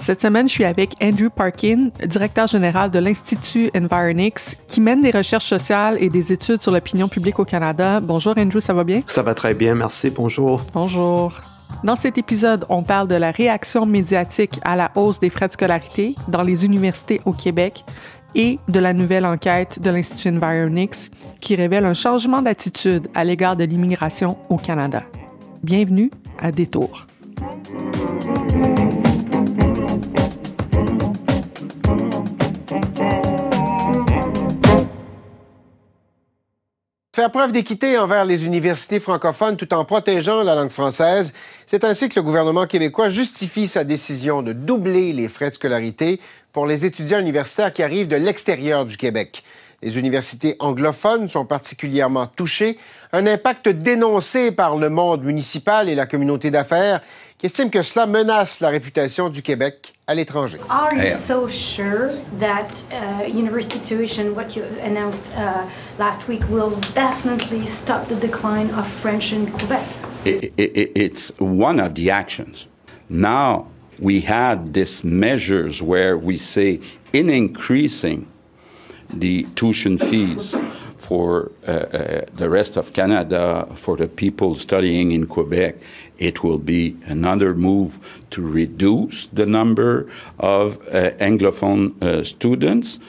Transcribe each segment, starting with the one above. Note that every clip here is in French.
Cette semaine, je suis avec Andrew Parkin, directeur général de l'Institut Environix, qui mène des recherches sociales et des études sur l'opinion publique au Canada. Bonjour Andrew, ça va bien? Ça va très bien, merci. Bonjour. Bonjour. Dans cet épisode, on parle de la réaction médiatique à la hausse des frais de scolarité dans les universités au Québec et de la nouvelle enquête de l'Institut Environix qui révèle un changement d'attitude à l'égard de l'immigration au Canada. Bienvenue à Détour. Faire preuve d'équité envers les universités francophones tout en protégeant la langue française, c'est ainsi que le gouvernement québécois justifie sa décision de doubler les frais de scolarité pour les étudiants universitaires qui arrivent de l'extérieur du Québec. Les universités anglophones sont particulièrement touchées, un impact dénoncé par le monde municipal et la communauté d'affaires qui estime que cela menace la réputation du Québec à l'étranger. Are you so sure that uh, university tuition, what you announced uh, last week, will definitely stop the decline of French in Quebec? It, it, it's one of the actions. Now we had these measures where we say in increasing the tuition fees for uh, uh, the rest of Canada, for the people studying in Quebec, it will be another move to reduce the number of uh, Anglophone students,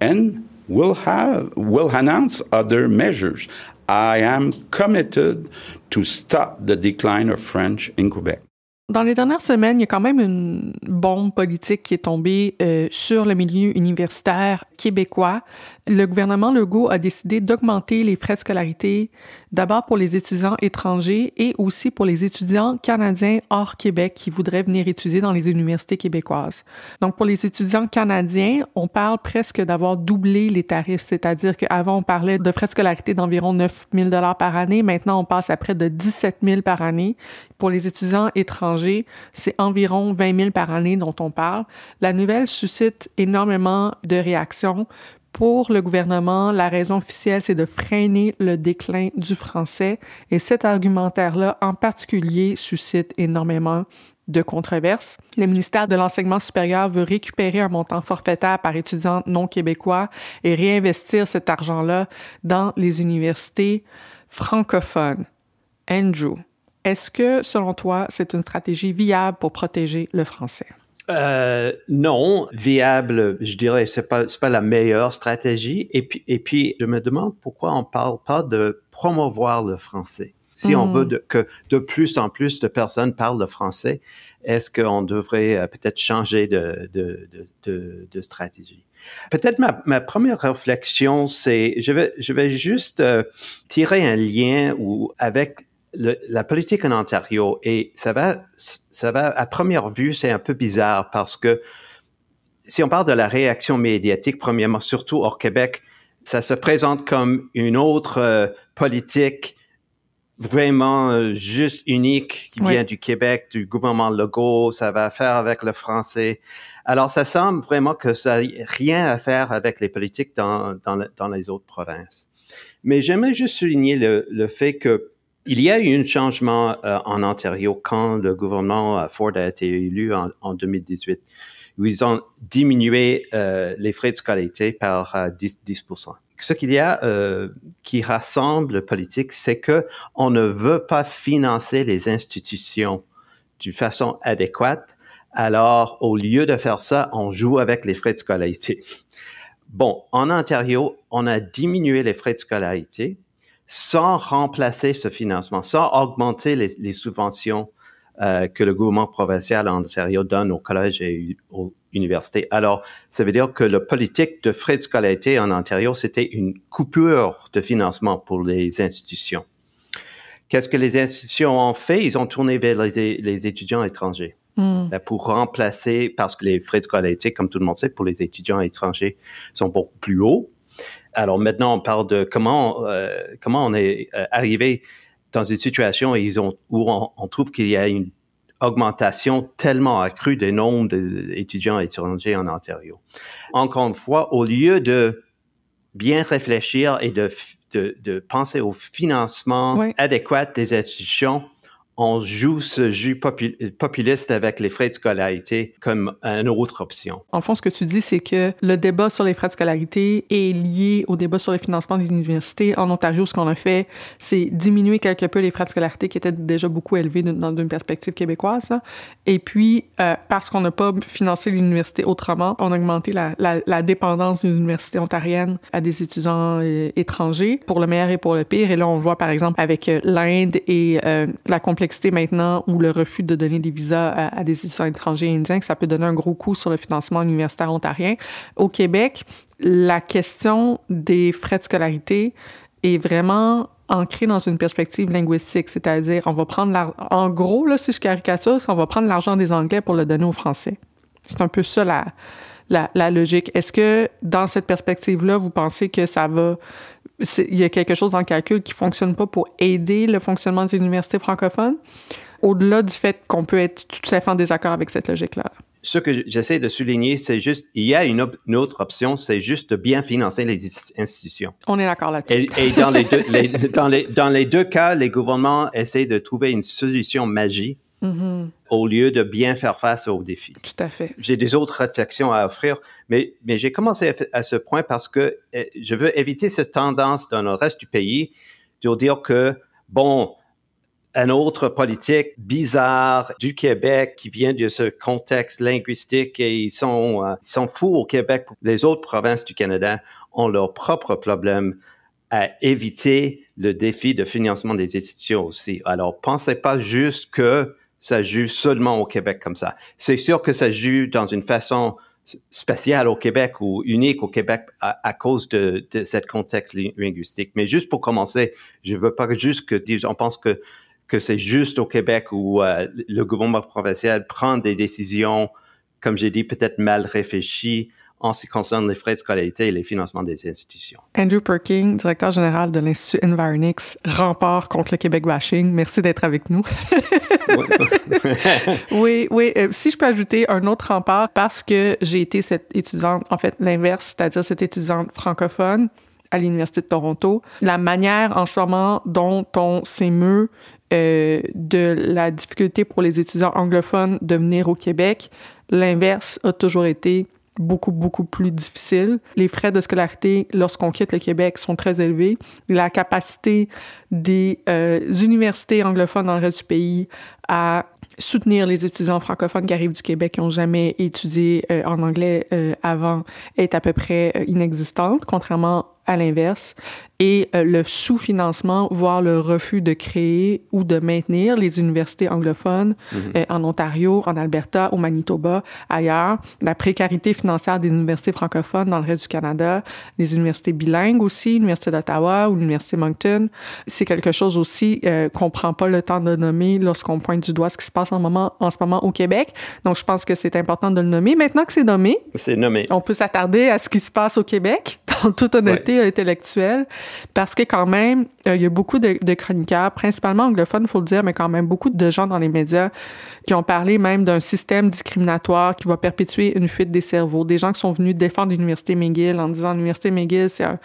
and we'll have we'll announce other measures. I am committed to stop the decline of French in Quebec. Dans les dernières semaines, il y a quand même une bombe politique qui est tombée euh, sur le milieu universitaire québécois. Le gouvernement Legault a décidé d'augmenter les frais de scolarité d'abord pour les étudiants étrangers et aussi pour les étudiants canadiens hors Québec qui voudraient venir étudier dans les universités québécoises. Donc pour les étudiants canadiens, on parle presque d'avoir doublé les tarifs, c'est-à-dire qu'avant on parlait de frais de scolarité d'environ 9 000 dollars par année, maintenant on passe à près de 17 000 par année. Pour les étudiants étrangers, c'est environ 20 000 par année dont on parle. La nouvelle suscite énormément de réactions pour le gouvernement, la raison officielle, c'est de freiner le déclin du français et cet argumentaire-là en particulier suscite énormément de controverses. Le ministère de l'Enseignement supérieur veut récupérer un montant forfaitaire par étudiant non québécois et réinvestir cet argent-là dans les universités francophones. Andrew, est-ce que, selon toi, c'est une stratégie viable pour protéger le français? Euh, non, viable, je dirais, c'est pas c'est pas la meilleure stratégie. Et puis et puis, je me demande pourquoi on parle pas de promouvoir le français. Si on veut de, que de plus en plus de personnes parlent le français, est-ce qu'on devrait euh, peut-être changer de de, de, de, de stratégie? Peut-être ma, ma première réflexion, c'est je vais je vais juste euh, tirer un lien ou avec le, la politique en Ontario et ça va, ça va à première vue, c'est un peu bizarre parce que si on parle de la réaction médiatique, premièrement, surtout hors Québec, ça se présente comme une autre euh, politique vraiment euh, juste unique qui Oui. vient du Québec, du gouvernement Legault, ça va faire avec le français. Alors, ça semble vraiment que ça n'a rien à faire avec les politiques dans, dans, dans les autres provinces. Mais j'aimerais juste souligner le, le fait que il y a eu un changement euh, en Ontario quand le gouvernement euh, Ford a été élu en, en 2018. où ils ont diminué euh, les frais de scolarité par 10, 10 ce qu'il y a euh, qui rassemble le politique, c'est que on ne veut pas financer les institutions d'une façon adéquate. Alors, au lieu de faire ça, on joue avec les frais de scolarité. Bon, en Ontario, on a diminué les frais de scolarité sans remplacer ce financement, sans augmenter les, subventions euh, que le gouvernement provincial en Ontario donne aux collèges et aux universités. Alors, ça veut dire que la politique de frais de scolarité en Ontario, c'était une coupure de financement pour les institutions. Qu'est-ce que les institutions ont fait? Ils ont tourné vers les, étudiants étrangers. Hmm. Ben, pour remplacer, parce que les frais de scolarité, comme tout le monde sait, pour les étudiants étrangers sont beaucoup plus hauts. Alors maintenant, on parle de comment euh, comment on est euh, arrivé dans une situation où, ils ont, où on, trouve qu'il y a une augmentation tellement accrue des nombres d'étudiants étrangers en Ontario. Encore une fois, au lieu de bien réfléchir et de, de, de penser au financement adéquat des institutions, on joue ce jeu populiste avec les frais de scolarité comme une autre option. En fond, ce que tu dis, c'est que le débat sur les frais de scolarité est lié au débat sur le financement des universités. En Ontario, ce qu'on a fait, c'est diminuer quelque peu les frais de scolarité qui étaient déjà beaucoup élevés dans une perspective québécoise. Et puis, euh, parce qu'on n'a pas financé l'université autrement, on a augmenté la, dépendance des universités ontariennes à des étudiants euh, étrangers, pour le meilleur et pour le pire. Et là, on voit, par exemple, avec euh, l'Inde et la complexité maintenant ou le refus de donner des visas à, des étudiants étrangers indiens, que ça peut donner un gros coup sur le financement universitaire ontarien. Au Québec, la question des frais de scolarité est vraiment ancrée dans une perspective linguistique, c'est-à-dire on va prendre en gros là si je caricature, on va prendre l'argent des Anglais pour le donner aux Français. C'est un peu ça la la, la logique. Est-ce que dans cette perspective-là, vous pensez que ça va il y a quelque chose dans le calcul qui fonctionne pas pour aider le fonctionnement des universités francophones, au-delà du fait qu'on peut être tout à fait en désaccord avec cette logique-là? Ce que j'essaie de souligner, c'est juste, il y a une, autre option, c'est juste de bien financer les institutions. On est d'accord là-dessus. Et, dans, les deux, dans, les, dans les deux cas, les gouvernements essaient de trouver une solution magique Mm-hmm. Au lieu de bien faire face aux défis. Tout à fait. J'ai des autres réflexions à offrir, mais, mais j'ai commencé à, ce point parce que eh, je veux éviter cette tendance dans le reste du pays de dire que, bon, un autre politique bizarre du Québec qui vient de ce contexte linguistique et ils sont, euh, ils sont fous au Québec. Les autres provinces du Canada ont leurs propres problèmes à éviter le défi de financement des institutions aussi. Alors, pensez pas juste que ça joue seulement au Québec comme ça. C'est sûr que ça joue dans une façon spéciale au Québec ou unique au Québec à, cause de, de cette contexte linguistique. Mais juste pour commencer, je veux pas juste que on pense que que c'est juste au Québec où euh, le gouvernement provincial prend des décisions, comme j'ai dit, peut-être mal réfléchies en ce qui concerne les frais de scolarité et les financements des institutions. Andrew Perking, directeur général de l'Institut Environix, rempart contre le Québec bashing. Merci d'être avec nous. oui, oui. Euh, si je peux ajouter un autre rempart, parce que j'ai été cette étudiante, en fait, l'inverse, c'est-à-dire cette étudiante francophone à l'Université de Toronto, la manière en ce moment dont on s'émeut euh, de la difficulté pour les étudiants anglophones de venir au Québec, l'inverse a toujours été beaucoup, beaucoup plus difficile. Les frais de scolarité, lorsqu'on quitte le Québec, sont très élevés. La capacité des euh, universités anglophones dans le reste du pays à soutenir les étudiants francophones qui arrivent du Québec qui n'ont jamais étudié euh, en anglais euh, avant est à peu près inexistante, contrairement à l'inverse, et euh, le sous-financement, voire le refus de créer ou de maintenir les universités anglophones euh, en Ontario, en Alberta, au Manitoba, ailleurs, la précarité financière des universités francophones dans le reste du Canada, les universités bilingues aussi, l'Université d'Ottawa ou l'Université Moncton, c'est quelque chose aussi euh, qu'on prend pas le temps de nommer lorsqu'on pointe du doigt ce qui se passe en, moment, en ce moment au Québec. Donc, je pense que c'est important de le nommer. Maintenant que c'est nommé, c'est nommé. on peut s'attarder à ce qui se passe au Québec en toute honnêteté intellectuelle, parce que quand même, euh, il y a beaucoup de, de, chroniqueurs, principalement anglophones, il faut le dire, mais quand même beaucoup de gens dans les médias qui ont parlé même d'un système discriminatoire qui va perpétuer une fuite des cerveaux. Des gens qui sont venus défendre l'Université McGill en disant l'Université McGill, c'est un,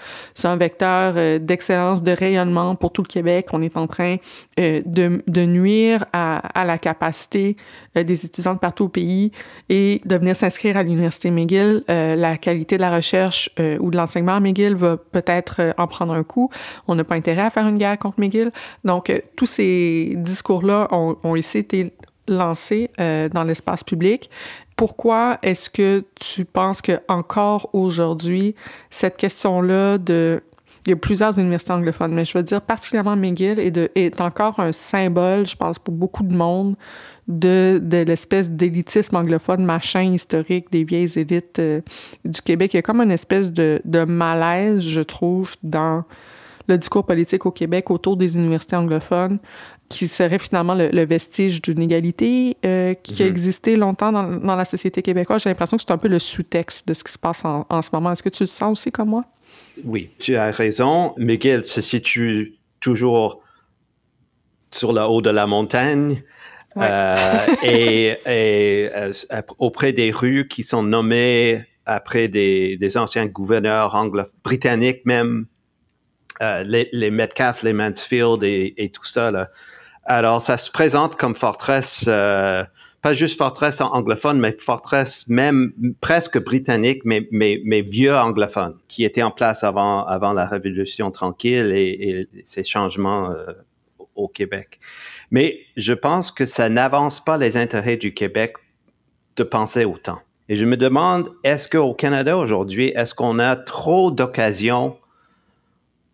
un, vecteur euh, d'excellence, de rayonnement pour tout le Québec. On est en train euh, de, nuire à, la capacité des étudiants de partout au pays et de venir s'inscrire à l'Université McGill. la qualité de la recherche ou de l'enseignement à McGill va peut-être en prendre un coup. On n'a pas intérêt à faire une guerre contre McGill. Donc, euh, tous ces discours-là ont, ont ici été lancés euh, dans l'espace public. Pourquoi est-ce que tu penses que encore aujourd'hui, cette question-là de il y a plusieurs universités anglophones, mais je veux dire particulièrement McGill est, de, est encore un symbole, je pense, pour beaucoup de monde de, de l'espèce d'élitisme anglophone, machin historique des vieilles élites euh, du Québec. Il y a comme une espèce de, de malaise, je trouve, dans le discours politique au Québec autour des universités anglophones, qui serait finalement le, vestige d'une égalité euh, qui a mhm. existé longtemps dans, dans la société québécoise. J'ai l'impression que c'est un peu le sous-texte de ce qui se passe en, en ce moment. Est-ce que tu le sens aussi comme moi? Oui, tu as raison. Miguel se situe toujours sur le haut de la montagne. Euh, et, et euh, auprès des rues qui sont nommées après des, des anciens gouverneurs anglo britanniques même euh, les, les, Metcalf, les Mansfield et, et, tout ça. Là. Alors, ça se présente comme forteresse, euh, pas juste forteresse anglophone, mais forteresse même presque britannique, mais, mais, mais vieux anglophone, qui était en place avant, avant la Révolution tranquille et, et ces changements euh, au Québec. Mais je pense que ça n'avance pas les intérêts du Québec de penser autant. Et je me demande, est-ce qu'au Canada aujourd'hui, est-ce qu'on a trop d'occasions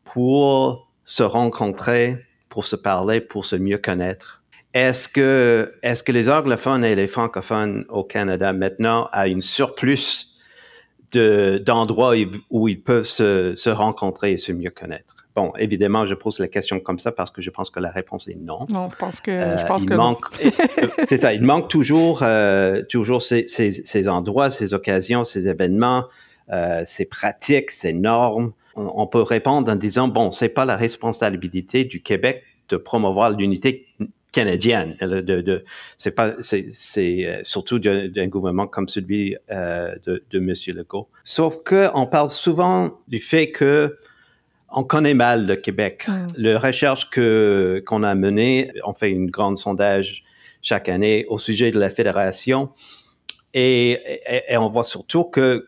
pour se rencontrer, pour se parler, pour se mieux connaître? Est-ce que, est-ce que les anglophones et les francophones au Canada maintenant ont une surplus de, d'endroits où ils peuvent se, se rencontrer et se mieux connaître? Bon, évidemment, je pose la question comme ça parce que je pense que la réponse est non. Non, je pense que, euh, je pense que manque, c'est ça, il manque toujours, euh, toujours ces, ces, ces, endroits, ces occasions, ces événements, euh, ces pratiques, ces normes on peut répondre en disant bon, c'est pas la responsabilité du Québec de promouvoir l'unité canadienne. De, de, c'est pas, c'est, euh, surtout d'un gouvernement comme celui euh, de, de M. Legault. Sauf que on parle souvent du fait que on connaît mal le Québec. Mm. Le recherche que qu'on a mené, on fait une grande sondage chaque année au sujet de la fédération, et, et on voit surtout que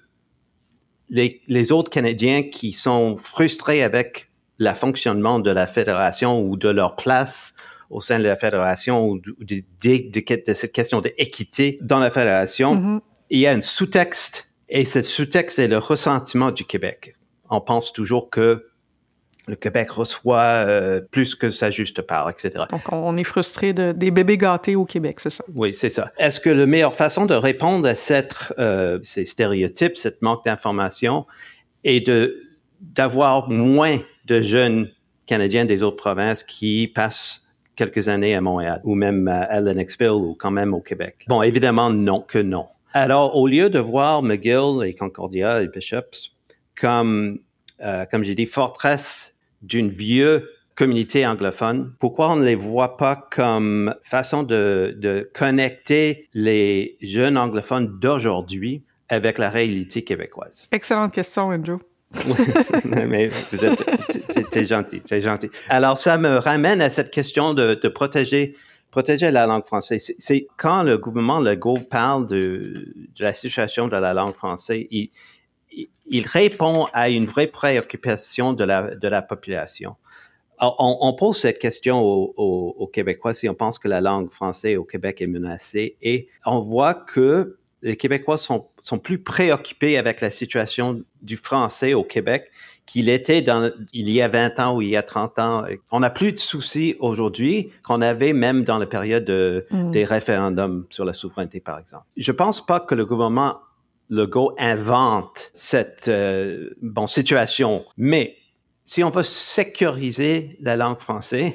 les, autres Canadiens qui sont frustrés avec le fonctionnement de la fédération ou de leur place au sein de la fédération ou de, de, cette question d'équité dans la fédération, mm-hmm. il y a un sous-texte et ce sous-texte est le ressentiment du Québec. On pense toujours que le Québec reçoit euh, plus que sa juste part, etc. Donc, on est frustré de, des bébés gâtés au Québec, c'est ça? Oui, c'est ça. Est-ce que la meilleure façon de répondre à cette, euh, ces stéréotypes, cette manque d'information, est de d'avoir moins de jeunes Canadiens des autres provinces qui passent quelques années à Montréal ou même à Lennoxville ou quand même au Québec? Bon, évidemment, non que non. Alors, au lieu de voir McGill et Concordia et Bishops comme, euh, comme j'ai dit, forteresse d'une vieille communauté anglophone, pourquoi on ne les voit pas comme façon de, de connecter les jeunes anglophones d'aujourd'hui avec la réalité québécoise? Excellente question, Andrew. mais vous êtes, c'est gentil, c'est gentil. Alors, ça me ramène à cette question de, de protéger, protéger la langue française. C'est quand le gouvernement Legault parle de, de, la situation de la langue française, il, il répond à une vraie préoccupation de la, de la population. On, on, pose cette question aux, aux, Québécois si on pense que la langue française au Québec est menacée et on voit que les Québécois sont, sont plus préoccupés avec la situation du français au Québec qu'il était dans, il y a 20 ans ou il y a 30 ans. On n'a plus de soucis aujourd'hui qu'on avait même dans la période de, mm. des référendums sur la souveraineté, par exemple. Je pense pas que le gouvernement Legault invente cette euh, bon, situation. Mais si on veut sécuriser la langue française,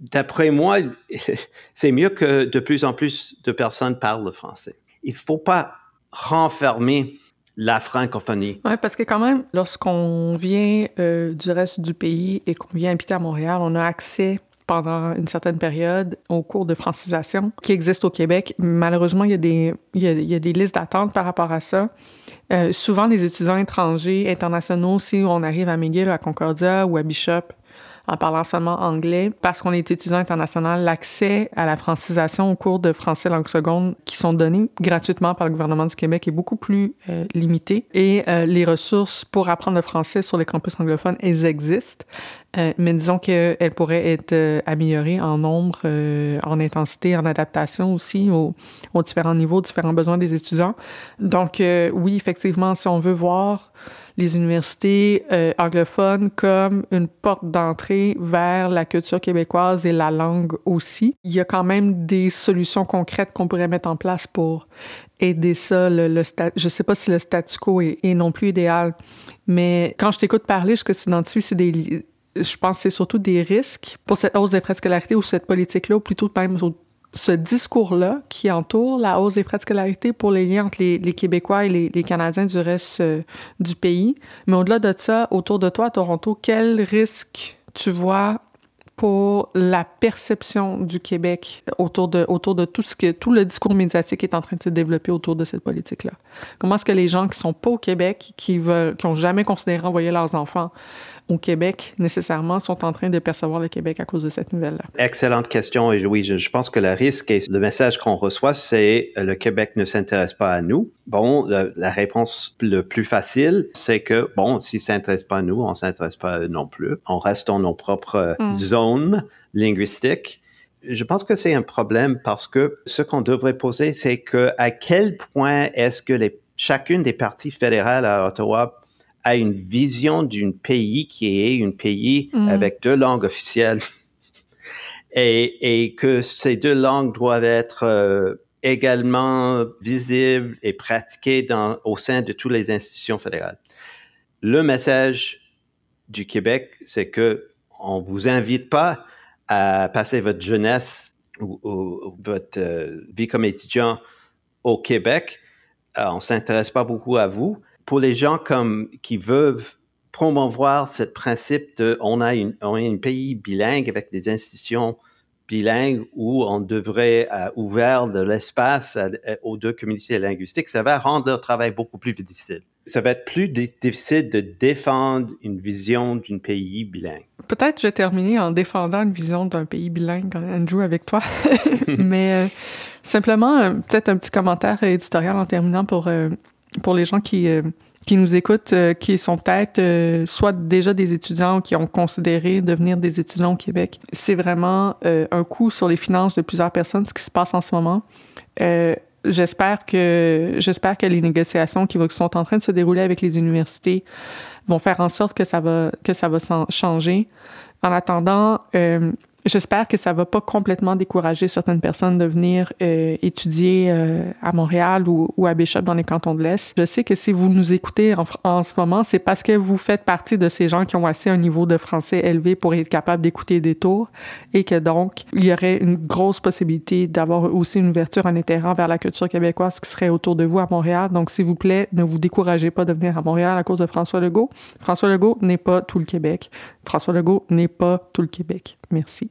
d'après moi, c'est mieux que de plus en plus de personnes parlent le français. Il faut pas renfermer la francophonie. Oui, parce que quand même, lorsqu'on vient euh, du reste du pays et qu'on vient habiter à Montréal, on a accès pendant une certaine période au cours de francisation qui existe au Québec. Malheureusement, il y a des, il y a des listes d'attente par rapport à ça. Euh, souvent, les étudiants étrangers, internationaux, si on arrive à McGill, à Concordia ou à Bishop, en parlant seulement anglais, parce qu'on est étudiant international, l'accès à la francisation au cours de français langue seconde qui sont donnés gratuitement par le gouvernement du Québec est beaucoup plus euh, limité et euh, les ressources pour apprendre le français sur les campus anglophones, elles existent. Euh, mais disons qu'elles pourraient être euh, améliorées en nombre, euh, en intensité, en adaptation aussi aux, aux, différents niveaux, différents besoins des étudiants. Donc oui, effectivement, si on veut voir les universités anglophones comme une porte d'entrée vers la culture québécoise et la langue aussi, il y a quand même des solutions concrètes qu'on pourrait mettre en place pour aider ça. Le, le je sais pas si le statu quo est, est non plus idéal, mais quand je t'écoute parler, ce que tu identifies, c'est des je pense que c'est surtout des risques pour cette hausse des frais de scolarité ou cette politique-là, ou plutôt même ce discours-là qui entoure la hausse des frais de scolarité pour les liens entre les, Québécois et les, les, Canadiens du reste euh, du pays. Mais au-delà de ça, autour de toi à Toronto, quel risque tu vois pour la perception du Québec autour de, autour de tout ce que, tout le discours médiatique est en train de se développer autour de cette politique-là? Comment est-ce que les gens qui sont pas au Québec, qui veulent, qui ont jamais considéré envoyer leurs enfants au Québec nécessairement sont en train de percevoir le Québec à cause de cette nouvelle-là? Excellente question. Et oui, je, je pense que le risque et le message qu'on reçoit, c'est le Québec ne s'intéresse pas à nous. Bon, la, la réponse le plus facile, c'est que, bon, s'ils ne s'intéressent pas à nous, on ne s'intéresse pas à eux non plus. On reste dans nos propres mm. zones linguistiques. Je pense que c'est un problème parce que ce qu'on devrait poser, c'est que à quel point est-ce que les, chacune des parties fédérales à Ottawa a une vision d'un pays qui est un pays mm. avec deux langues officielles et, et, que ces deux langues doivent être euh, également visibles et pratiquées dans, au sein de toutes les institutions fédérales. Le message du Québec, c'est que on vous invite pas à passer votre jeunesse ou, ou votre euh, vie comme étudiant au Québec. Euh, on s'intéresse pas beaucoup à vous pour les gens comme qui veulent promouvoir ce principe de on a, une, on a un pays bilingue avec des institutions bilingues où on devrait euh, ouvrir de l'espace aux deux communautés linguistiques, ça va rendre leur travail beaucoup plus difficile. Ça va être plus difficile de défendre une vision d'un pays bilingue. Peut-être je vais terminer en défendant une vision d'un pays bilingue, Andrew, avec toi. Mais euh, simplement, euh, peut-être un petit commentaire éditorial en terminant pour euh, pour les gens qui, euh, qui nous écoutent, euh, qui sont peut-être euh, soit déjà des étudiants qui ont considéré devenir des étudiants au Québec. C'est vraiment un coup sur les finances de plusieurs personnes, ce qui se passe en ce moment. j'espère que j'espère que les négociations qui, qui sont en train de se dérouler avec les universités vont faire en sorte que ça va que ça va changer. En attendant, J'espère que ça va pas complètement décourager certaines personnes de venir euh, étudier euh, à Montréal ou, ou, à Bishop dans les cantons de l'Est. Je sais que si vous nous écoutez en, en ce moment, c'est parce que vous faites partie de ces gens qui ont assez un niveau de français élevé pour être capable d'écouter des tours et que donc il y aurait une grosse possibilité d'avoir aussi une ouverture, un intérêt vers la culture québécoise qui serait autour de vous à Montréal. Donc s'il vous plaît, ne vous découragez pas de venir à Montréal à cause de François Legault. François Legault n'est pas tout le Québec. François Legault n'est pas tout le Québec. Merci.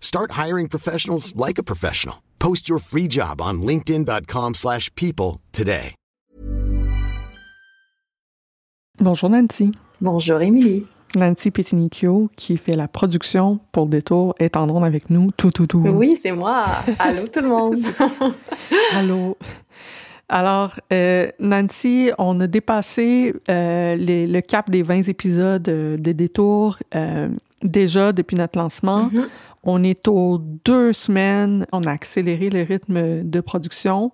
Start hiring professionals like a professional. Post your free job on linkedin.com/people today. Bonjour Nancy. Bonjour Émilie. Nancy Petinicchio, qui fait la production pour Détour, est en onde avec nous. Tout, tout, tout. Oui, c'est moi. Allô tout le monde. Allô. Alors, euh, Nancy, on a dépassé euh, les, le cap des 20 épisodes euh, de Détour euh, déjà depuis notre lancement. Mm -hmm. On est aux deux semaines. On a accéléré le rythme de production.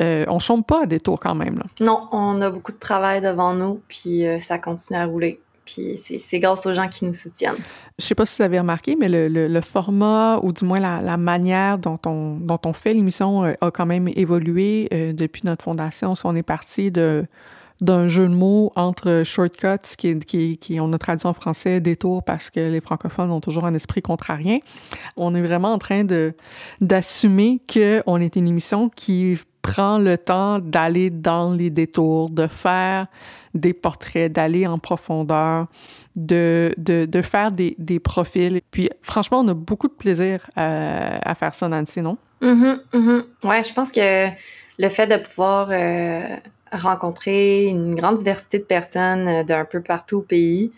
euh, on chôme pas à détour quand même. Là. Non, on a beaucoup de travail devant nous, puis euh, ça continue à rouler. Puis c'est grâce aux gens qui nous soutiennent. Je sais pas si vous avez remarqué, mais le, le, format, ou du moins la, la, manière dont on, dont on fait l'émission euh, a quand même évolué euh, depuis notre fondation. Si on est parti de d'un jeu de mots entre shortcuts, qui, qui, qui, on a traduit en français détour parce que les francophones ont toujours un esprit contrarien. On est vraiment en train de d'assumer qu'on est une émission qui prend le temps d'aller dans les détours, de faire des portraits, d'aller en profondeur, de, de, de faire des, des, profils. Puis franchement, on a beaucoup de plaisir à, à faire ça, Nancy, non? Mm -hmm, Ouais, je pense que le fait de pouvoir euh, rencontrer une grande diversité de personnes euh, d'un peu partout au pays,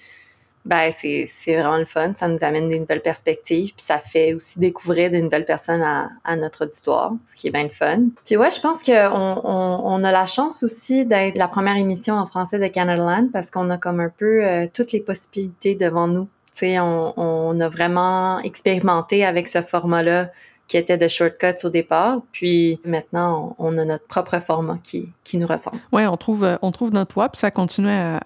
ben c'est, vraiment le fun. Ça nous amène des nouvelles perspectives, puis ça fait aussi découvrir de nouvelles personnes à, à notre auditoire, ce qui est bien le fun. Puis ouais, je pense qu'on on, on, a la chance aussi d'être la première émission en français de Canada Land parce qu'on a comme un peu euh, toutes les possibilités devant nous. Tu sais, on, on a vraiment expérimenté avec ce format-là qui était de shortcuts au départ. Puis maintenant, on, a notre propre format qui, qui nous ressemble. Oui, on trouve, on trouve notre web, ça continue à,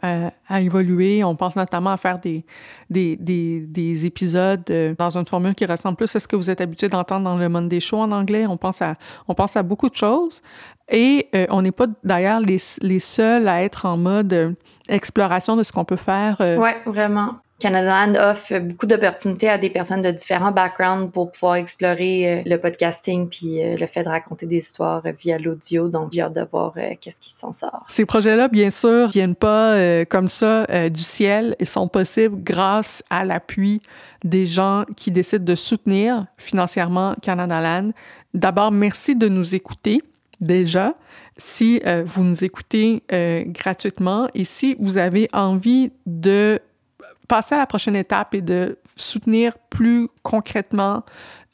à, évoluer. On pense notamment à faire des, des, des, des, épisodes euh, dans une formule qui ressemble plus à ce que vous êtes habitué d'entendre dans le Monday Show en anglais. On pense à, on pense à beaucoup de choses. Et euh, on n'est pas d'ailleurs les, les seuls à être en mode euh, exploration de ce qu'on peut faire. Oui, vraiment. Canada Land offre beaucoup d'opportunités à des personnes de différents backgrounds pour pouvoir explorer euh, le podcasting puis euh, le fait de raconter des histoires via l'audio. Donc, j'ai hâte de voir euh, qu'est-ce qui s'en sort. Ces projets-là, bien sûr, viennent pas comme ça du ciel. Ils sont possibles grâce à l'appui des gens qui décident de soutenir financièrement Canada Land. D'abord, merci de nous écouter déjà. Si vous nous écoutez gratuitement et si vous avez envie de passer à la prochaine étape et de soutenir plus concrètement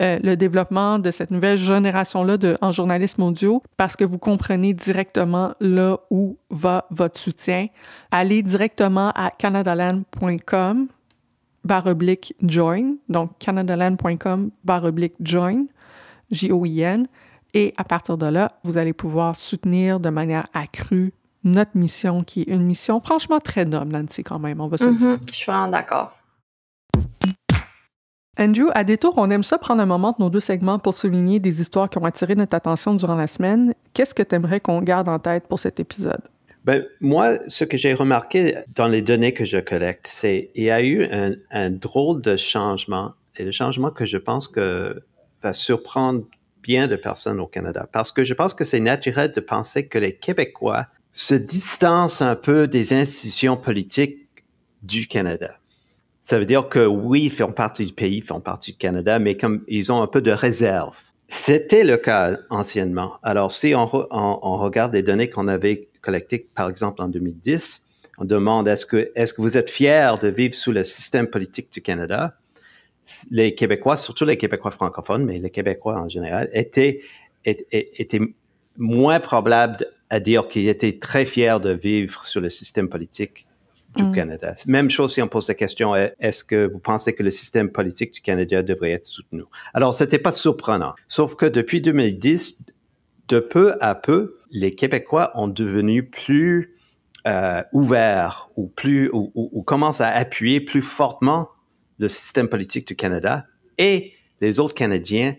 euh, le développement de cette nouvelle génération-là en journalisme audio parce que vous comprenez directement là où va votre soutien. Allez directement à canadaland.com barre oblique join, donc canadaland.com barre oblique join, J-O-I-N, et à partir de là, vous allez pouvoir soutenir de manière accrue notre mission, qui est une mission franchement très noble, Nancy, quand même, on va se mm dire. Mm-hmm. Je suis vraiment d'accord. Andrew, à détour, on aime ça prendre un moment de nos deux segments pour souligner des histoires qui ont attiré notre attention durant la semaine. Qu'est-ce que tu aimerais qu'on garde en tête pour cet épisode? Ben, moi, ce que j'ai remarqué dans les données que je collecte, c'est qu'il y a eu un, un, drôle de changement, et le changement que je pense que va surprendre bien de personnes au Canada, parce que je pense que c'est naturel de penser que les Québécois se distance un peu des institutions politiques du Canada. Ça veut dire que oui, ils font partie du pays, ils font partie du Canada, mais comme ils ont un peu de réserve. C'était le cas anciennement. Alors, si on, regarde les données qu'on avait collectées, par exemple, en 2010, on demande est-ce que, est-ce que vous êtes fiers de vivre sous le système politique du Canada? Les Québécois, surtout les Québécois francophones, mais les Québécois en général, étaient, étaient, étaient moins probables à dire qu'il était très fier de vivre sur le système politique du mm. Canada. Même chose si on pose la question, est-ce que vous pensez que le système politique du Canada devrait être soutenu? Alors, c'était pas surprenant. Sauf que depuis 2010, de peu à peu, les Québécois ont devenu plus euh, ouverts ou plus ou, ou, ou, commencent à appuyer plus fortement le système politique du Canada et les autres Canadiens.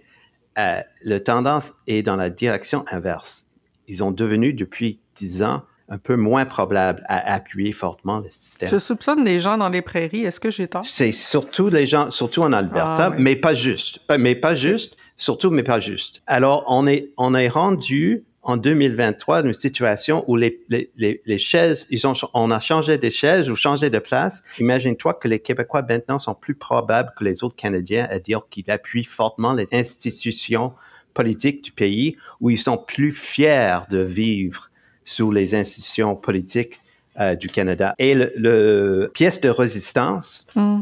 Euh, la tendance est dans la direction inverse ils ont devenu depuis dix ans un peu moins probables à appuyer fortement le système. Je soupçonne des gens dans les prairies. Est-ce que j'ai tort? C'est surtout les gens, surtout en Alberta, ah, mais pas juste. Mais pas juste, surtout, mais pas juste. Alors, on est, on est rendu en 2023 une situation où les, les, les, les, chaises, ils ont, on a changé des chaises ou changé de place. Imagine-toi que les Québécois maintenant sont plus probables que les autres Canadiens à dire qu'ils appuient fortement les institutions politique du pays où ils sont plus fiers de vivre sous les institutions politiques euh, du Canada. Et le, le, pièce de résistance, mm.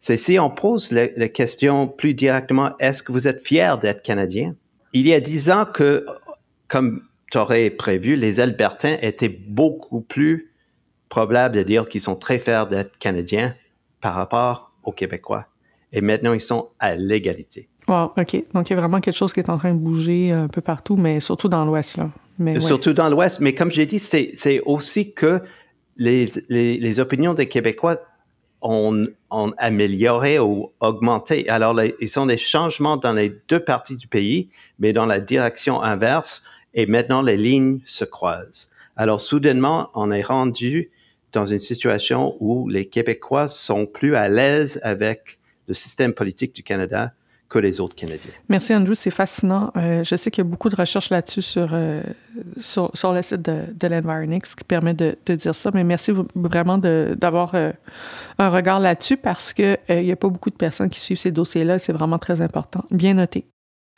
c'est si on pose la, question plus directement, est-ce que vous êtes fier d'être Canadien? Il y a dix ans que, comme tu aurais prévu, les Albertains étaient beaucoup plus probables de dire qu'ils sont très fiers d'être Canadiens par rapport aux Québécois. Et maintenant, ils sont à l'égalité. OK. Donc, il y a vraiment quelque chose qui est en train de bouger un peu partout, mais surtout dans l'Ouest, là. Surtout dans l'Ouest. Mais comme j'ai dit, c'est aussi que les, les, les, opinions des Québécois ont, ont, amélioré ou augmenté. Alors, ils sont des changements dans les deux parties du pays, mais dans la direction inverse. Et maintenant, les lignes se croisent. Alors, soudainement, on est rendu dans une situation où les Québécois sont plus à l'aise avec le système politique du Canada que les autres Canadiens. Merci Andrew, c'est fascinant. Euh, je sais qu'il y a beaucoup de recherches là-dessus sur, euh, sur, sur, le site de, de l'Environix qui permet de, de, dire ça, mais merci vraiment d'avoir euh, un regard là-dessus parce qu'il il n'y a pas beaucoup de personnes qui suivent ces dossiers-là, c'est vraiment très important. Bien noté.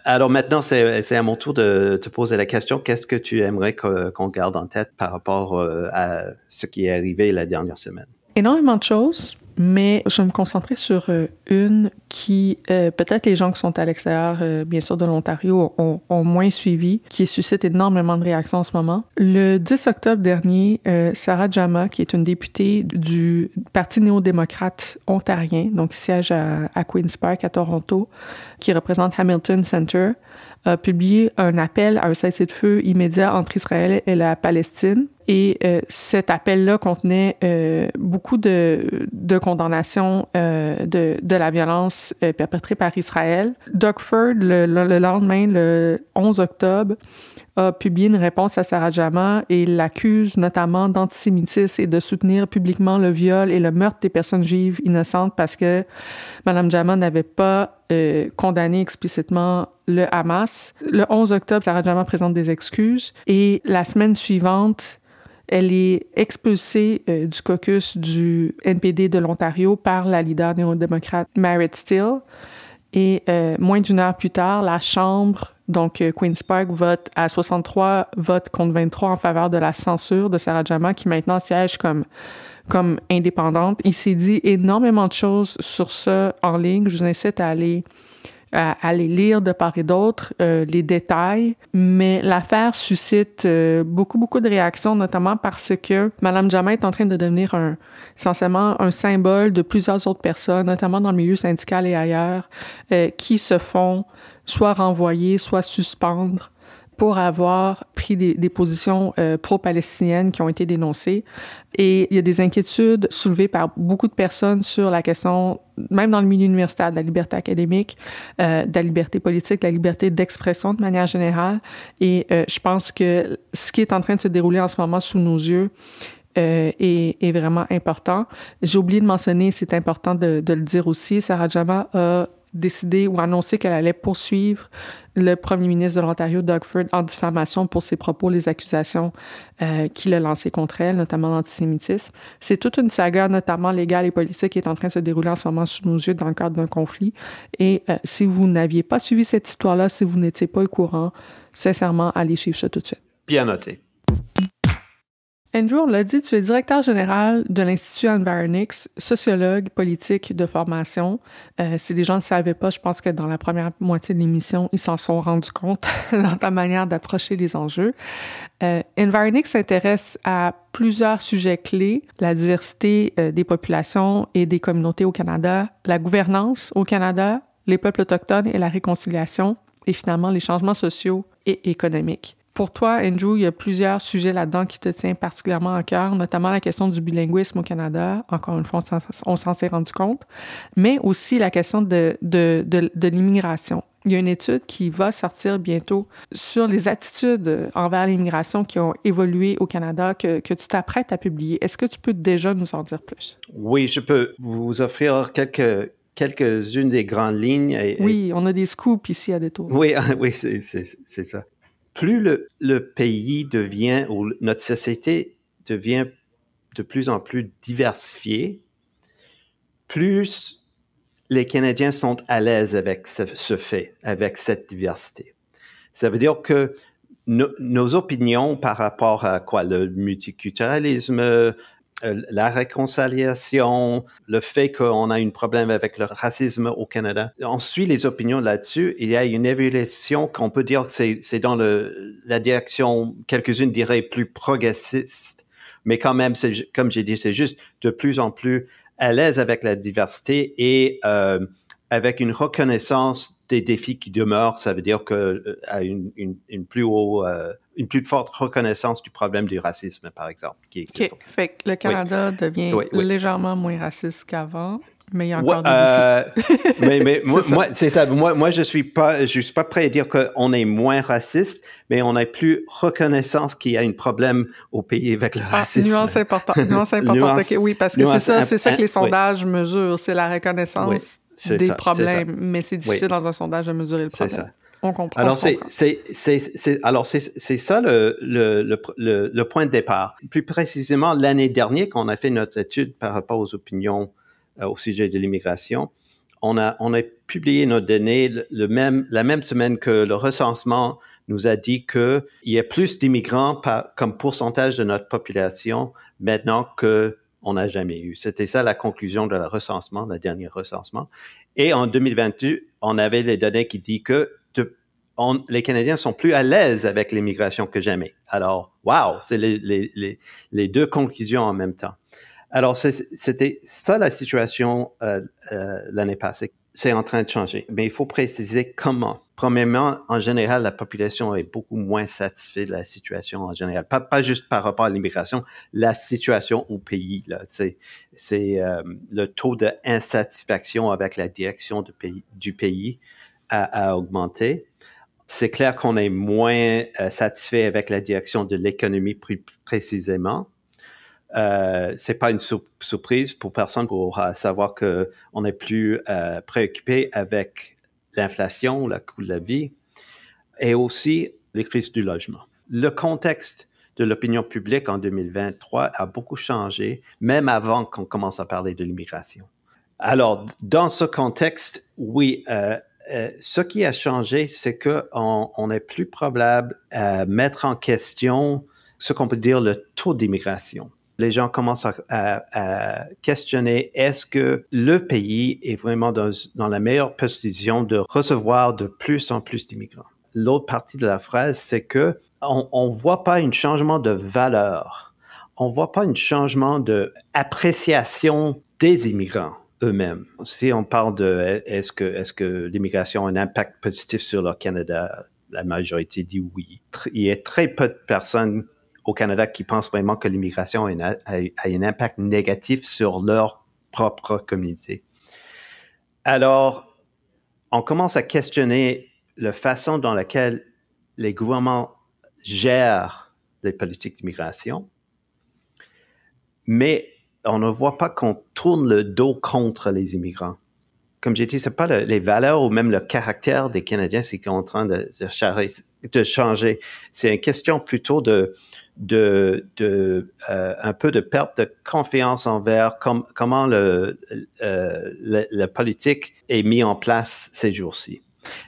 Alors maintenant, c'est à mon tour de te poser la question. Qu'est-ce que tu aimerais qu'on garde en tête par rapport à ce qui est arrivé la dernière semaine? Énormément de choses mais je vais me concentrer sur euh, une qui, euh, peut-être les gens qui sont à l'extérieur, euh, bien sûr, de l'Ontario, ont, ont, moins suivi, qui suscite énormément de réactions en ce moment. Le 10 octobre dernier, Sarah Jama, qui est une députée du Parti néo-démocrate ontarien, donc siège à, à Queen's Park, à Toronto, qui représente Hamilton Center, a publié un appel à un cessez-le-feu immédiat entre Israël et la Palestine. Et euh, cet appel-là contenait euh, beaucoup de, de condamnations euh, de, de la violence euh, perpétrée par Israël. Doug Ford, le, le, lendemain, le 11 octobre, a publié une réponse à Sarah Jama et l'accuse notamment d'antisémitisme et de soutenir publiquement le viol et le meurtre des personnes juives innocentes parce que Mme Jama n'avait pas euh, condamné explicitement le Hamas. Le 11 octobre, Sarah Jama présente des excuses et la semaine suivante, elle est expulsée euh, du caucus du NPD de l'Ontario par la leader néo-démocrate Merritt Steele. Et euh, moins d'une heure plus tard, la Chambre, donc euh, Queen's Park, vote à 63 votes contre 23 en faveur de la censure de Sarah Jama, qui maintenant siège comme comme indépendante. Il s'est dit énormément de choses sur ça en ligne. Je vous incite à aller à aller lire de part et d'autre euh, les détails, mais l'affaire suscite euh, beaucoup, beaucoup de réactions, notamment parce que Madame Jama est en train de devenir un, essentiellement un symbole de plusieurs autres personnes, notamment dans le milieu syndical et ailleurs, euh, qui se font soit renvoyer, soit suspendre pour avoir pris des, positions euh, pro-palestiniennes qui ont été dénoncées. Et il y a des inquiétudes soulevées par beaucoup de personnes sur la question, même dans le milieu universitaire, de la liberté académique, euh, de la liberté politique, de la liberté d'expression de manière générale. Et je pense que ce qui est en train de se dérouler en ce moment sous nos yeux, euh, est, vraiment important. J'ai oublié de mentionner, c'est important de, de, le dire aussi, Sarah Jama a décidé ou annoncé qu'elle allait poursuivre le premier ministre de l'Ontario, Doug Ford, en diffamation pour ses propos, les accusations euh, qu'il a lancées contre elle, notamment l'antisémitisme. C'est toute une saga, notamment légale et politique, qui est en train de se dérouler en ce moment sous nos yeux dans le cadre d'un conflit. Et euh, si vous n'aviez pas suivi cette histoire-là, si vous n'étiez pas au courant, sincèrement, allez suivre ça tout de suite. Bien noté. Andrew, on l'a dit, tu es directeur général de l'Institut Environix, sociologue politique de formation. Euh, si les gens ne savaient pas, je pense que dans la première moitié de l'émission, ils s'en sont rendus compte dans ta manière d'approcher les enjeux. Euh, Environix s'intéresse à plusieurs sujets clés, la diversité euh, des populations et des communautés au Canada, la gouvernance au Canada, les peuples autochtones et la réconciliation, et finalement les changements sociaux et économiques. Pour toi, Andrew, il y a plusieurs sujets là-dedans qui te tiennent particulièrement à cœur, notamment la question du bilinguisme au Canada. Encore une fois, on s'en s'est rendu compte, mais aussi la question de, de, de, de l'immigration. Il y a une étude qui va sortir bientôt sur les attitudes envers l'immigration qui ont évolué au Canada que, que tu t'apprêtes à publier. Est-ce que tu peux déjà nous en dire plus? Oui, je peux vous offrir quelques quelques-unes des grandes lignes. Et, oui, on a des scoops ici à Détour. Oui, oui, c'est ça plus le, pays devient, ou notre société devient de plus en plus diversifiée, plus les Canadiens sont à l'aise avec ce, fait, avec cette diversité. Ça veut dire que no, nos opinions par rapport à quoi? Le multiculturalisme, la réconciliation, le fait qu'on a un problème avec le racisme au Canada. On suit les opinions là-dessus. Il y a une évolution qu'on peut dire que c'est dans le, la direction, quelques-unes diraient, plus progressiste. Mais quand même, comme j'ai dit, c'est juste de plus en plus à l'aise avec la diversité et euh, avec une reconnaissance des défis qui demeurent, ça veut dire que euh, à une, une, une plus haut, euh, une plus forte reconnaissance du problème du racisme, par exemple, qui existe. Fait que le Canada devient Oui, oui. légèrement moins raciste qu'avant, mais il y a encore Ouais, des euh, mais mais moi, C'est ça. moi, c'est ça. Moi, moi, je suis pas, je suis pas prêt à dire qu'on est moins raciste, mais on a plus reconnaissance qu'il y a un problème au pays avec le Ah, racisme. nuance importante. Nuance importante. Nuance- oui, parce que c'est ça, c'est ça que les oui. sondages mesurent, c'est la reconnaissance des ça, problèmes. Mais c'est difficile Oui. dans un sondage de mesurer le C'est problème. ça. On comprend. Alors c'est comprend. c'est c'est c'est alors c'est c'est ça le le, le le point de départ. Plus précisément l'année dernière quand on a fait notre étude par rapport aux opinions euh, au sujet de l'immigration, on a on a publié nos données le, même la même semaine que le recensement nous a dit que il y a plus d'immigrants par- comme pourcentage de notre population maintenant que on n'a jamais eu. C'était ça la conclusion de la recensement, le dernier recensement. Et en 2022, on avait les données qui disent que les Canadiens sont plus à l'aise avec l'immigration que jamais. Alors, wow, c'est les, deux conclusions en même temps. Alors, c'était ça la situation euh, euh, l'année passée. C'est en train de changer. Mais il faut préciser comment. Premièrement, en général, la population est beaucoup moins satisfaite de la situation en général. Pas, pas juste par rapport à l'immigration, la situation au pays. Là. C'est, euh, le taux d'insatisfaction avec la direction du pays, du pays a, a augmenté. C'est clair qu'on est moins euh, satisfait avec la direction de l'économie plus précisément. Euh, c'est pas une sur- surprise pour personne pour euh, savoir que on est plus euh, préoccupé avec l'inflation, le coût de la vie, et aussi les crises du logement. Le contexte de l'opinion publique en 2023 a beaucoup changé, même avant qu'on commence à parler de l'immigration. Alors, dans ce contexte, oui, euh, ce qui a changé, c'est que on, on est plus probable à mettre en question ce qu'on peut dire le taux d'immigration. Les gens commencent à, questionner est-ce que le pays est vraiment dans, la meilleure position de recevoir de plus en plus d'immigrants? L'autre partie de la phrase, c'est que on, on voit pas un changement de valeur. On voit pas un changement de appréciation des immigrants eux-mêmes. Si on parle de est-ce que, est-ce que l'immigration a un impact positif sur le Canada, la majorité dit oui. Il y a très peu de personnes au Canada qui pensent vraiment que l'immigration a, a- a un impact négatif sur leur propre communauté. Alors, on commence à questionner la façon dans laquelle les gouvernements gèrent les politiques d'immigration, mais on ne voit pas qu'on tourne le dos contre les immigrants. Comme j'ai dit, c'est pas le- les valeurs ou même le caractère des Canadiens qui est en train de, changer. C'est une question plutôt de, euh, un peu de perte de confiance envers com- comment euh, la politique est mise en place ces jours-ci.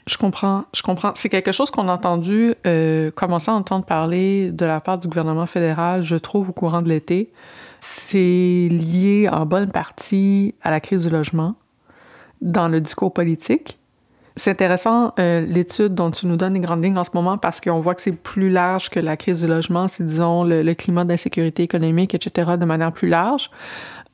Je comprends, je comprends. C'est quelque chose qu'on a entendu, euh, commencer à entendre parler de la part du gouvernement fédéral, je trouve, au courant de l'été. C'est lié en bonne partie à la crise du logement dans le discours politique. C'est intéressant euh, l'étude dont tu nous donnes les grandes lignes en ce moment parce qu'on voit que c'est plus large que la crise du logement, c'est disons le, climat d'insécurité économique, etc., de manière plus large.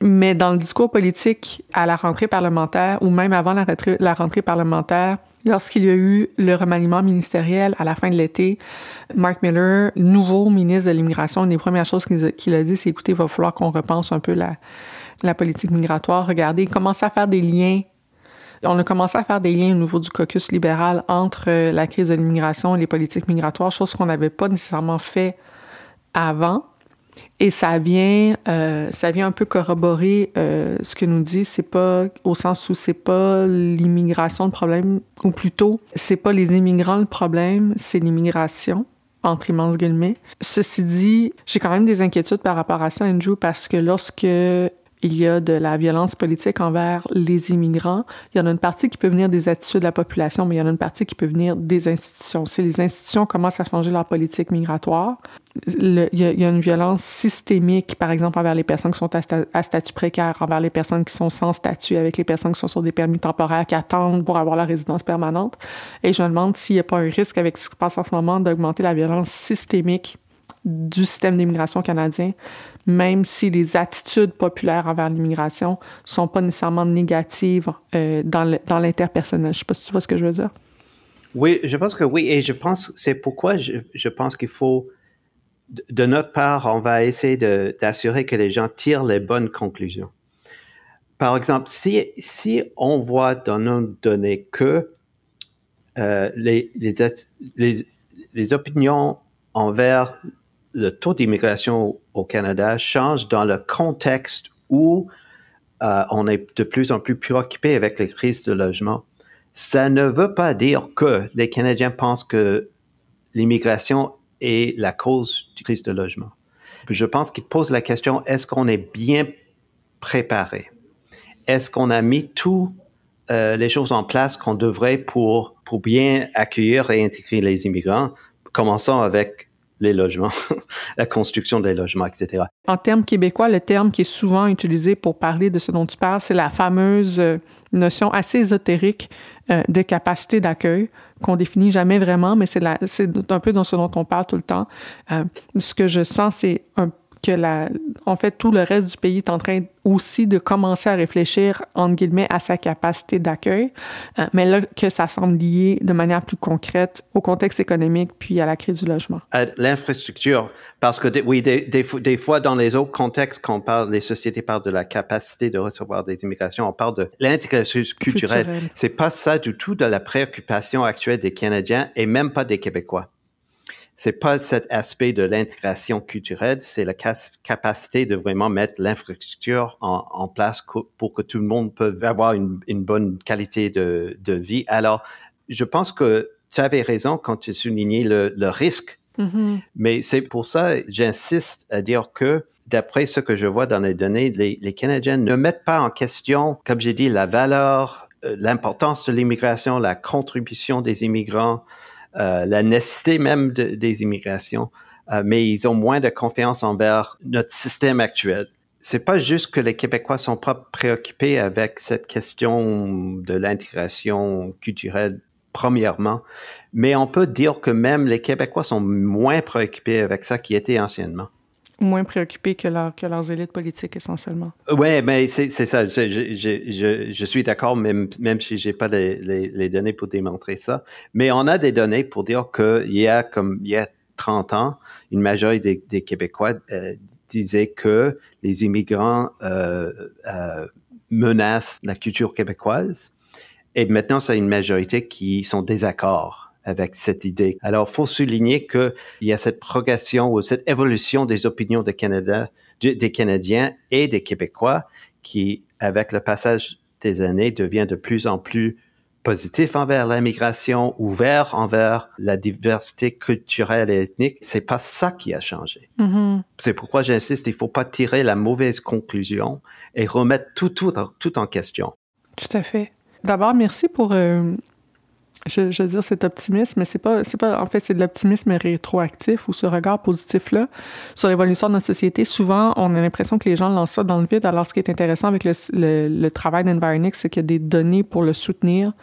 Mais dans le discours politique à la rentrée parlementaire ou même avant la, rentrée- parlementaire, lorsqu'il y a eu le remaniement ministériel à la fin de l'été, Mark Miller, nouveau ministre de l'immigration, une des premières choses qu'il a dit, c'est écoutez, il va falloir qu'on repense un peu la, la politique migratoire. Regardez, commencer à faire des liens on a commencé à faire des liens au niveau du caucus libéral entre euh, la crise de l'immigration et les politiques migratoires, chose qu'on n'avait pas nécessairement fait avant. Et ça vient, euh, un peu corroborer euh, ce que nous dit. C'est pas au sens où c'est pas l'immigration le problème, ou plutôt c'est pas les immigrants le problème, c'est l'immigration entre immenses guillemets. Ceci dit, j'ai quand même des inquiétudes par rapport à ça, Andrew, parce que lorsque il y a de la violence politique envers les immigrants. Il y en a une partie qui peut venir des attitudes de la population, mais il y en a une partie qui peut venir des institutions. Si les institutions commencent à changer leur politique migratoire, il, y a, une violence systémique, par exemple, envers les personnes qui sont à, à statut précaire, envers les personnes qui sont sans statut, avec les personnes qui sont sur des permis temporaires, qui attendent pour avoir la résidence permanente. Et je me demande s'il n'y a pas un risque avec ce qui se passe en ce moment d'augmenter la violence systémique du système d'immigration canadien, même si les attitudes populaires envers l'immigration sont pas nécessairement négatives euh, dans l'interpersonnel. Je sais pas si tu vois ce que je veux dire. Oui, je pense que oui, et je pense c'est pourquoi je, je pense qu'il faut de notre part, on va essayer d'assurer que les gens tirent les bonnes conclusions. Par exemple, si, si on voit dans nos données que euh, les, les, les, opinions envers le taux d'immigration au Canada changent dans le contexte où euh, on est de plus en plus préoccupé avec les crises de logement, ça ne veut pas dire que les Canadiens pensent que l'immigration est la cause du crise de logement. Je pense qu'il pose la question, est-ce qu'on est bien préparé? Est-ce qu'on a mis toutes euh, les choses en place qu'on devrait pour, pour bien accueillir et intégrer les immigrants? Commençons avec les logements, la construction des logements, etc. En termes québécois, le terme qui est souvent utilisé pour parler de ce dont tu parles, c'est la fameuse euh, notion assez ésotérique euh, de capacité d'accueil qu'on définit jamais vraiment, mais c'est un peu dans ce dont on parle tout le temps. Euh, ce que je sens, c'est un que la, en fait, tout le reste du pays est en train aussi de commencer à réfléchir, entre guillemets, à sa capacité d'accueil, euh, mais là, que ça semble lié de manière plus concrète au contexte économique puis à la crise du logement. À l'infrastructure, parce que oui, des, des, fois, dans les autres contextes, quand on parle, les sociétés parlent de la capacité de recevoir des immigrations, on parle de l'intégration culturelle. culturelle. C'est pas ça du tout de la préoccupation actuelle des Canadiens et même pas des Québécois c'est pas cet aspect de l'intégration culturelle, c'est la capacité de vraiment mettre l'infrastructure en, place pour que tout le monde puisse avoir une, bonne qualité de, vie. Alors, je pense que tu avais raison quand tu soulignais le, le risque, mm-hmm. mais c'est pour ça j'insiste à dire que d'après ce que je vois dans les données, les, les Canadiens ne mettent pas en question, comme j'ai dit, la valeur, euh, l'importance de l'immigration, la contribution des immigrants, euh, la nécessité même des immigrations, euh, mais ils ont moins de confiance envers notre système actuel. C'est pas juste que les Québécois sont pas préoccupés avec cette question de l'intégration culturelle premièrement, mais on peut dire que même les Québécois sont moins préoccupés avec ça qu'ils étaient anciennement moins préoccupés que, leurs élites politiques essentiellement. Oui, mais c'est ça. Je, je, je, suis d'accord, même, si j'ai pas les, données pour démontrer ça. Mais on a des données pour dire qu'il y a comme il y a 30 ans, une majorité des, Québécois euh, disaient que les immigrants euh, euh, menacent la culture québécoise. Et maintenant, c'est une majorité qui sont désaccords avec cette idée. Alors, faut souligner qu'il y a cette progression ou cette évolution des opinions des, Canada, des Canadiens et des Québécois qui, avec le passage des années, devient de plus en plus positif envers l'immigration, ouvert envers la diversité culturelle et ethnique. C'est pas ça qui a changé. Mm-hmm. C'est pourquoi j'insiste, il faut pas tirer la mauvaise conclusion et remettre tout, tout, tout en question. Tout à fait. D'abord, merci pour euh, je, veux dire cet optimisme, mais c'est pas, c'est pas, en fait, c'est de l'optimisme rétroactif ou ce regard positif-là sur l'évolution de notre société. Souvent, on a l'impression que les gens lancent ça dans le vide, alors ce qui est intéressant avec le, le, le travail d'Environix, c'est qu'il y a des données pour le soutenir.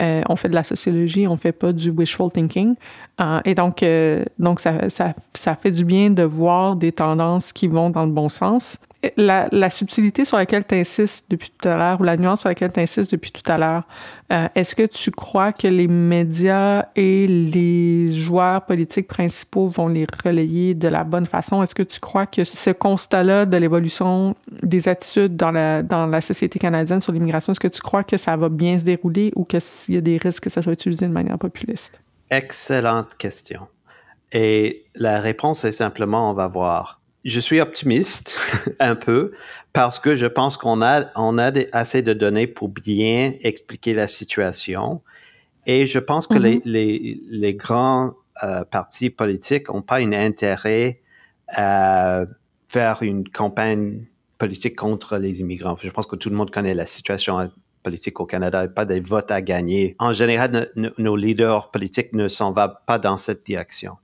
Euh, on fait de la sociologie, on fait pas du wishful thinking. Euh, et donc, euh, donc ça, ça, ça fait du bien de voir des tendances qui vont dans le bon sens la, subtilité sur laquelle tu insistes depuis tout à l'heure, ou la nuance sur laquelle tu insistes depuis tout à l'heure, euh, est-ce que tu crois que les médias et les joueurs politiques principaux vont les relayer de la bonne façon? Est-ce que tu crois que ce constat-là de l'évolution des attitudes dans la, dans la société canadienne sur l'immigration, est-ce que tu crois que ça va bien se dérouler ou qu'il y a des risques que ça soit utilisé de manière populiste? Excellente question. Et la réponse est simplement, on va voir je suis optimiste un peu parce que je pense qu'on a, on a assez de données pour bien expliquer la situation. Et je pense que les, mm-hmm. les, les, grands euh, partis politiques n'ont pas un intérêt à faire une campagne politique contre les immigrants. Je pense que tout le monde connaît la situation politique au Canada, pas des votes à gagner. En général, nos leaders politiques ne s'en vont pas dans cette direction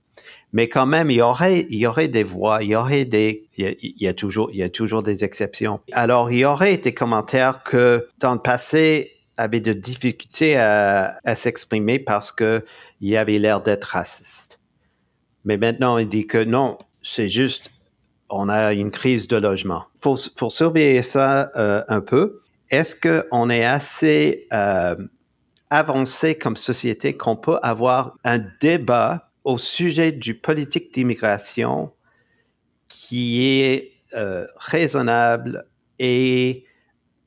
mais quand même, il y aurait, il y aurait des voix, il y aurait des, il y, a, toujours, il y a toujours des exceptions. Alors, il y aurait des commentaires que dans le passé avaient de difficultés à, à s'exprimer parce que il avait l'air d'être raciste. Mais maintenant, il dit que non, c'est juste, on a une crise de logement. Faut, faut surveiller ça euh, un peu. Est-ce qu'on est assez euh, avancé comme société qu'on peut avoir un débat au sujet du politique d'immigration qui est euh, raisonnable et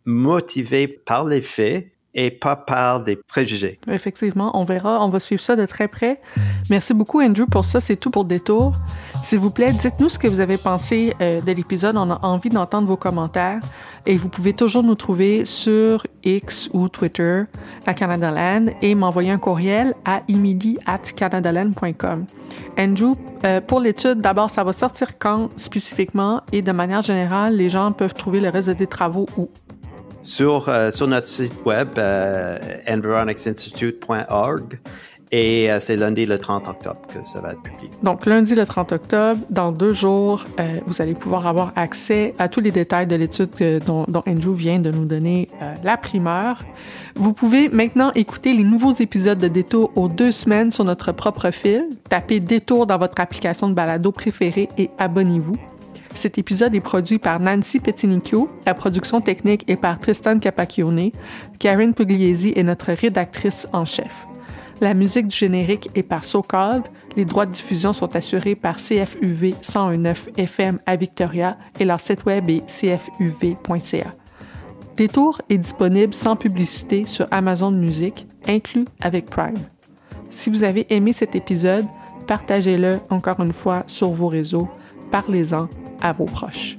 motivé par les faits et pas par des préjugés. Effectivement, on verra, on va suivre ça de très près. Merci beaucoup Andrew pour ça, c'est tout pour détour. S'il vous plaît, dites-nous ce que vous avez pensé euh, de l'épisode, on a envie d'entendre vos commentaires et vous pouvez toujours nous trouver sur X ou Twitter à Canadaland et m'envoyer un courriel à canadaland.com. Andrew, euh, pour l'étude, d'abord, ça va sortir quand spécifiquement? Et de manière générale, les gens peuvent trouver le reste des travaux où? Sur, euh, sur notre site web, environicsinstitute.org. Et euh, c'est lundi le 30 octobre que ça va être publié. Donc, lundi le 30 octobre, dans deux jours, euh, vous allez pouvoir avoir accès à tous les détails de l'étude dont, Andrew vient de nous donner euh, la primeur. Vous pouvez maintenant écouter les nouveaux épisodes de Détour aux deux semaines sur notre propre fil. Tapez Détour dans votre application de balado préférée et abonnez-vous. Cet épisode est produit par Nancy Pettinicchio. La production technique est par Tristan Capacchione. Karen Pugliesi est notre rédactrice en chef. La musique du générique est par SoCalled. Les droits de diffusion sont assurés par CFUV 101.9 FM à Victoria et leur site web est cfuv.ca. Détour est disponible sans publicité sur Amazon Music, inclus avec Prime. Si vous avez aimé cet épisode, partagez-le encore une fois sur vos réseaux. Parlez-en à vos proches.